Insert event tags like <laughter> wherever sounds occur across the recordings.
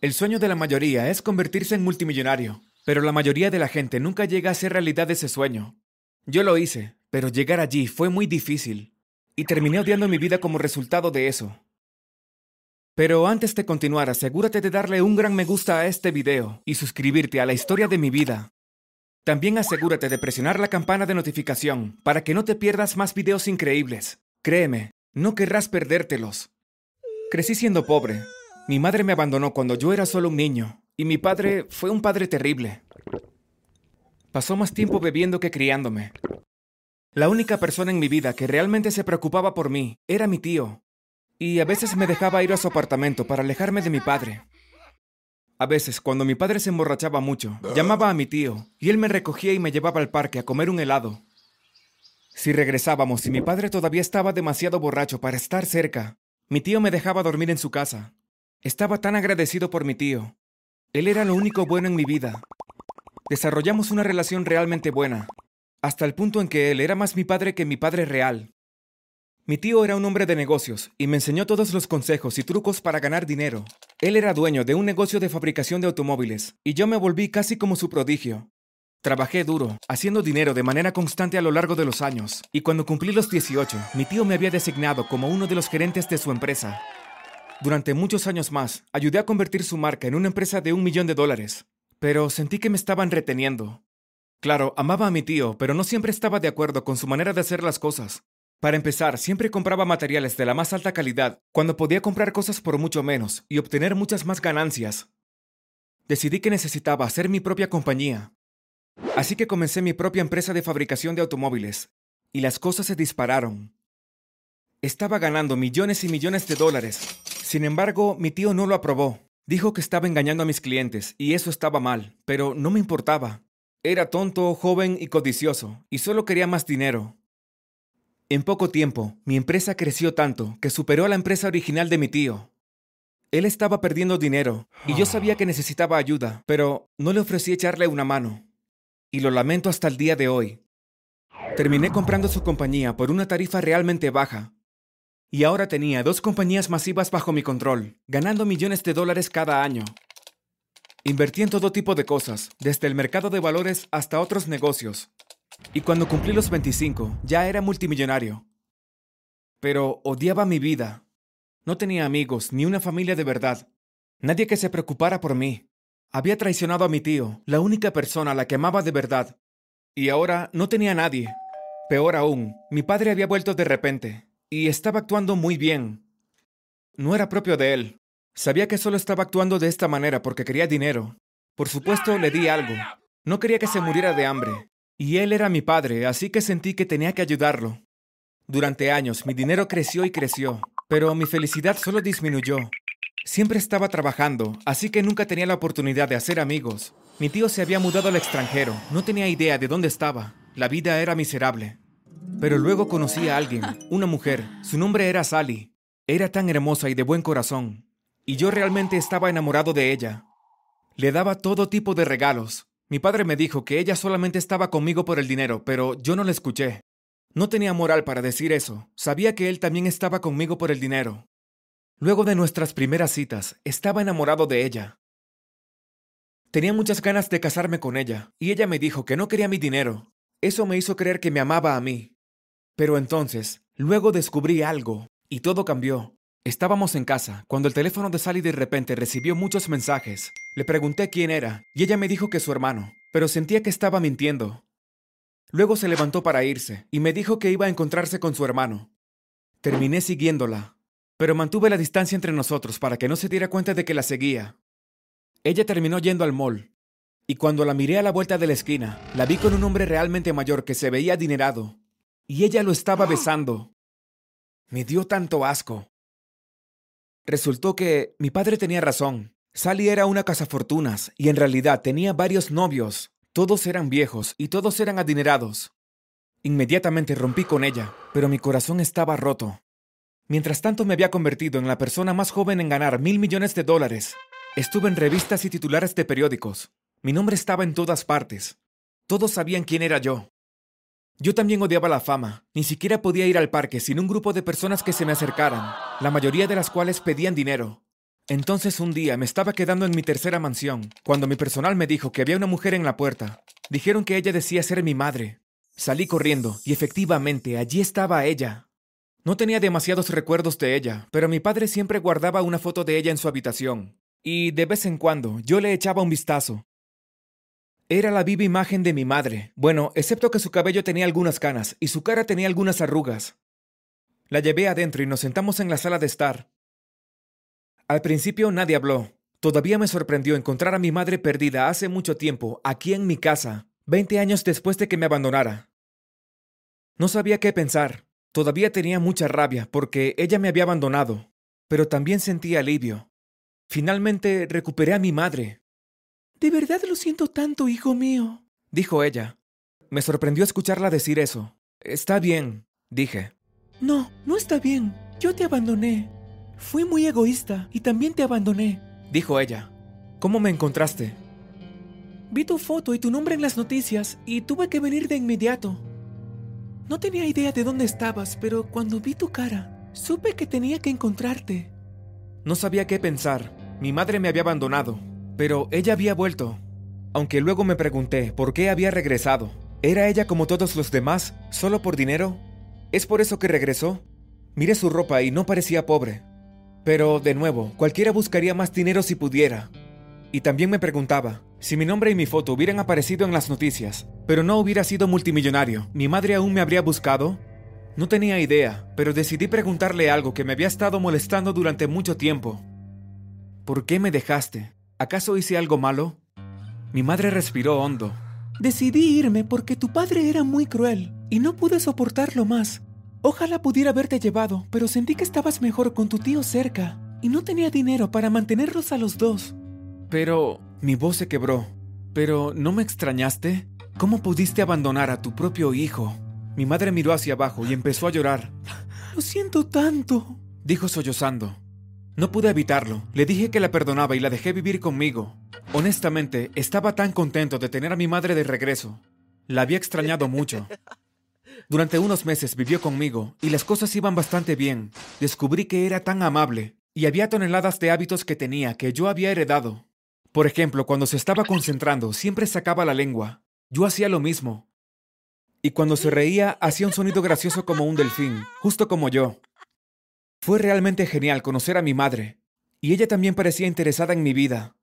El sueño de la mayoría es convertirse en multimillonario, pero la mayoría de la gente nunca llega a ser realidad ese sueño. Yo lo hice, pero llegar allí fue muy difícil, y terminé odiando mi vida como resultado de eso. Pero antes de continuar, asegúrate de darle un gran me gusta a este video y suscribirte a la historia de mi vida. También asegúrate de presionar la campana de notificación para que no te pierdas más videos increíbles. Créeme, no querrás perdértelos. Crecí siendo pobre. Mi madre me abandonó cuando yo era solo un niño, y mi padre fue un padre terrible. Pasó más tiempo bebiendo que criándome. La única persona en mi vida que realmente se preocupaba por mí era mi tío, y a veces me dejaba ir a su apartamento para alejarme de mi padre. A veces, cuando mi padre se emborrachaba mucho, llamaba a mi tío, y él me recogía y me llevaba al parque a comer un helado. Si regresábamos y mi padre todavía estaba demasiado borracho para estar cerca, mi tío me dejaba dormir en su casa. Estaba tan agradecido por mi tío. Él era lo único bueno en mi vida. Desarrollamos una relación realmente buena, hasta el punto en que él era más mi padre que mi padre real. Mi tío era un hombre de negocios y me enseñó todos los consejos y trucos para ganar dinero. Él era dueño de un negocio de fabricación de automóviles y yo me volví casi como su prodigio. Trabajé duro, haciendo dinero de manera constante a lo largo de los años, y cuando cumplí los 18, mi tío me había designado como uno de los gerentes de su empresa. Durante muchos años más, ayudé a convertir su marca en una empresa de un millón de dólares, pero sentí que me estaban reteniendo. Claro, amaba a mi tío, pero no siempre estaba de acuerdo con su manera de hacer las cosas. Para empezar, siempre compraba materiales de la más alta calidad, cuando podía comprar cosas por mucho menos y obtener muchas más ganancias. Decidí que necesitaba hacer mi propia compañía, Así que comencé mi propia empresa de fabricación de automóviles, y las cosas se dispararon. Estaba ganando millones y millones de dólares. Sin embargo, mi tío no lo aprobó. Dijo que estaba engañando a mis clientes, y eso estaba mal, pero no me importaba. Era tonto, joven y codicioso, y solo quería más dinero. En poco tiempo, mi empresa creció tanto que superó a la empresa original de mi tío. Él estaba perdiendo dinero, y yo sabía que necesitaba ayuda, pero no le ofrecí echarle una mano y lo lamento hasta el día de hoy. Terminé comprando su compañía por una tarifa realmente baja. Y ahora tenía dos compañías masivas bajo mi control, ganando millones de dólares cada año. Invertí en todo tipo de cosas, desde el mercado de valores hasta otros negocios. Y cuando cumplí los 25, ya era multimillonario. Pero odiaba mi vida. No tenía amigos ni una familia de verdad. Nadie que se preocupara por mí. Había traicionado a mi tío, la única persona a la que amaba de verdad. Y ahora no tenía nadie. Peor aún, mi padre había vuelto de repente, y estaba actuando muy bien. No era propio de él. Sabía que solo estaba actuando de esta manera porque quería dinero. Por supuesto, le di algo. No quería que se muriera de hambre. Y él era mi padre, así que sentí que tenía que ayudarlo. Durante años mi dinero creció y creció, pero mi felicidad solo disminuyó. Siempre estaba trabajando, así que nunca tenía la oportunidad de hacer amigos. Mi tío se había mudado al extranjero, no tenía idea de dónde estaba. La vida era miserable. Pero luego conocí a alguien, una mujer. Su nombre era Sally. Era tan hermosa y de buen corazón. Y yo realmente estaba enamorado de ella. Le daba todo tipo de regalos. Mi padre me dijo que ella solamente estaba conmigo por el dinero, pero yo no le escuché. No tenía moral para decir eso. Sabía que él también estaba conmigo por el dinero. Luego de nuestras primeras citas, estaba enamorado de ella. Tenía muchas ganas de casarme con ella, y ella me dijo que no quería mi dinero. Eso me hizo creer que me amaba a mí. Pero entonces, luego descubrí algo, y todo cambió. Estábamos en casa, cuando el teléfono de Sally de repente recibió muchos mensajes. Le pregunté quién era, y ella me dijo que su hermano, pero sentía que estaba mintiendo. Luego se levantó para irse, y me dijo que iba a encontrarse con su hermano. Terminé siguiéndola, pero mantuve la distancia entre nosotros para que no se diera cuenta de que la seguía. Ella terminó yendo al mall, y cuando la miré a la vuelta de la esquina, la vi con un hombre realmente mayor que se veía adinerado, y ella lo estaba <gasps> besando. Me dio tanto asco. Resultó que mi padre tenía razón. Sally era una cazafortunas, y en realidad tenía varios novios. Todos eran viejos y todos eran adinerados. Inmediatamente rompí con ella, pero mi corazón estaba roto. Mientras tanto me había convertido en la persona más joven en ganar mil millones de dólares. Estuve en revistas y titulares de periódicos. Mi nombre estaba en todas partes. Todos sabían quién era yo. Yo también odiaba la fama. Ni siquiera podía ir al parque sin un grupo de personas que se me acercaran, la mayoría de las cuales pedían dinero. Entonces un día me estaba quedando en mi tercera mansión, cuando mi personal me dijo que había una mujer en la puerta. Dijeron que ella decía ser mi madre. Salí corriendo, y efectivamente allí estaba ella. No tenía demasiados recuerdos de ella, pero mi padre siempre guardaba una foto de ella en su habitación, y de vez en cuando yo le echaba un vistazo. Era la viva imagen de mi madre, bueno, excepto que su cabello tenía algunas canas y su cara tenía algunas arrugas. La llevé adentro y nos sentamos en la sala de estar. Al principio nadie habló. Todavía me sorprendió encontrar a mi madre perdida hace mucho tiempo, aquí en mi casa, veinte años después de que me abandonara. No sabía qué pensar. Todavía tenía mucha rabia porque ella me había abandonado, pero también sentía alivio. Finalmente recuperé a mi madre. De verdad lo siento tanto, hijo mío, dijo ella. Me sorprendió escucharla decir eso. Está bien, dije. No, no está bien. Yo te abandoné. Fui muy egoísta y también te abandoné, dijo ella. ¿Cómo me encontraste? Vi tu foto y tu nombre en las noticias y tuve que venir de inmediato. No tenía idea de dónde estabas, pero cuando vi tu cara, supe que tenía que encontrarte. No sabía qué pensar. Mi madre me había abandonado, pero ella había vuelto. Aunque luego me pregunté por qué había regresado. ¿Era ella como todos los demás, solo por dinero? ¿Es por eso que regresó? Miré su ropa y no parecía pobre. Pero, de nuevo, cualquiera buscaría más dinero si pudiera. Y también me preguntaba, si mi nombre y mi foto hubieran aparecido en las noticias, pero no hubiera sido multimillonario, ¿mi madre aún me habría buscado? No tenía idea, pero decidí preguntarle algo que me había estado molestando durante mucho tiempo. ¿Por qué me dejaste? ¿Acaso hice algo malo? Mi madre respiró hondo. Decidí irme porque tu padre era muy cruel y no pude soportarlo más. Ojalá pudiera haberte llevado, pero sentí que estabas mejor con tu tío cerca y no tenía dinero para mantenerlos a los dos. Pero mi voz se quebró. ¿Pero no me extrañaste? ¿Cómo pudiste abandonar a tu propio hijo? Mi madre miró hacia abajo y empezó a llorar. Lo siento tanto, dijo sollozando. No pude evitarlo. Le dije que la perdonaba y la dejé vivir conmigo. Honestamente, estaba tan contento de tener a mi madre de regreso. La había extrañado mucho. Durante unos meses vivió conmigo y las cosas iban bastante bien. Descubrí que era tan amable y había toneladas de hábitos que tenía que yo había heredado. Por ejemplo, cuando se estaba concentrando, siempre sacaba la lengua. Yo hacía lo mismo. Y cuando se reía, hacía un sonido gracioso como un delfín, justo como yo. Fue realmente genial conocer a mi madre, y ella también parecía interesada en mi vida.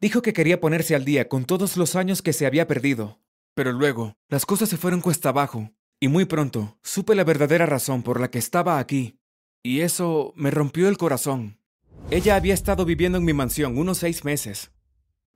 Dijo que quería ponerse al día con todos los años que se había perdido, pero luego las cosas se fueron cuesta abajo y muy pronto supe la verdadera razón por la que estaba aquí. Y eso me rompió el corazón. Ella había estado viviendo en mi mansión unos seis meses.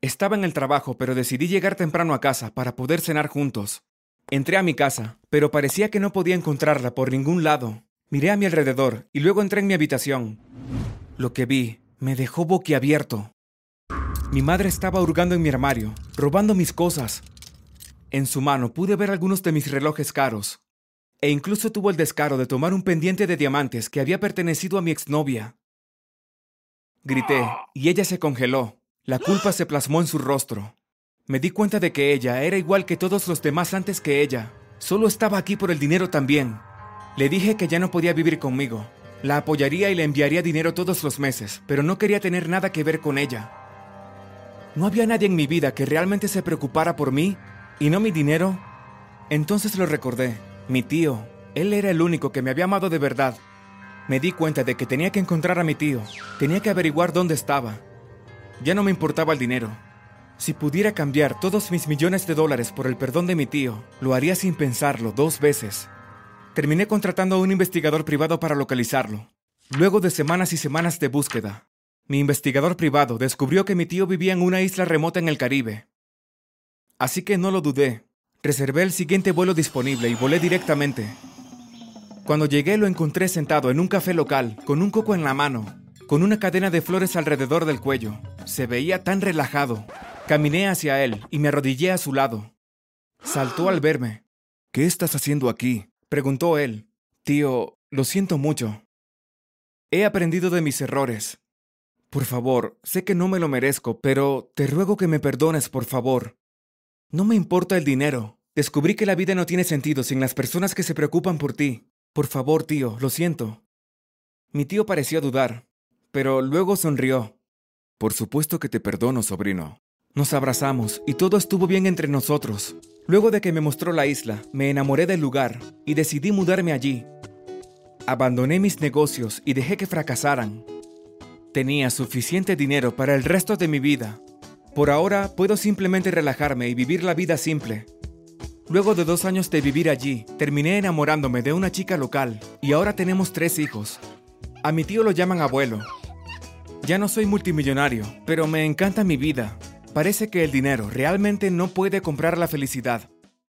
Estaba en el trabajo, pero decidí llegar temprano a casa para poder cenar juntos. Entré a mi casa, pero parecía que no podía encontrarla por ningún lado. Miré a mi alrededor y luego entré en mi habitación. Lo que vi me dejó boquiabierto. Mi madre estaba hurgando en mi armario, robando mis cosas, en su mano pude ver algunos de mis relojes caros, e incluso tuvo el descaro de tomar un pendiente de diamantes que había pertenecido a mi exnovia. Grité, y ella se congeló. La culpa se plasmó en su rostro. Me di cuenta de que ella era igual que todos los demás antes que ella. Solo estaba aquí por el dinero también. Le dije que ya no podía vivir conmigo. La apoyaría y le enviaría dinero todos los meses, pero no quería tener nada que ver con ella. No había nadie en mi vida que realmente se preocupara por mí ¿Y no mi dinero? Entonces lo recordé. Mi tío. Él era el único que me había amado de verdad. Me di cuenta de que tenía que encontrar a mi tío. Tenía que averiguar dónde estaba. Ya no me importaba el dinero. Si pudiera cambiar todos mis millones de dólares por el perdón de mi tío, lo haría sin pensarlo dos veces. Terminé contratando a un investigador privado para localizarlo. Luego de semanas y semanas de búsqueda, mi investigador privado descubrió que mi tío vivía en una isla remota en el Caribe, Así que no lo dudé. Reservé el siguiente vuelo disponible y volé directamente. Cuando llegué lo encontré sentado en un café local, con un coco en la mano, con una cadena de flores alrededor del cuello. Se veía tan relajado. Caminé hacia él y me arrodillé a su lado. Saltó al verme. ¿Qué estás haciendo aquí? Preguntó él. Tío, lo siento mucho. He aprendido de mis errores. Por favor, sé que no me lo merezco, pero te ruego que me perdones, por favor. No me importa el dinero. Descubrí que la vida no tiene sentido sin las personas que se preocupan por ti. Por favor, tío, lo siento. Mi tío pareció dudar, pero luego sonrió. Por supuesto que te perdono, sobrino. Nos abrazamos y todo estuvo bien entre nosotros. Luego de que me mostró la isla, me enamoré del lugar y decidí mudarme allí. Abandoné mis negocios y dejé que fracasaran. Tenía suficiente dinero para el resto de mi vida. Por ahora puedo simplemente relajarme y vivir la vida simple. Luego de dos años de vivir allí, terminé enamorándome de una chica local y ahora tenemos tres hijos. A mi tío lo llaman abuelo. Ya no soy multimillonario, pero me encanta mi vida. Parece que el dinero realmente no puede comprar la felicidad.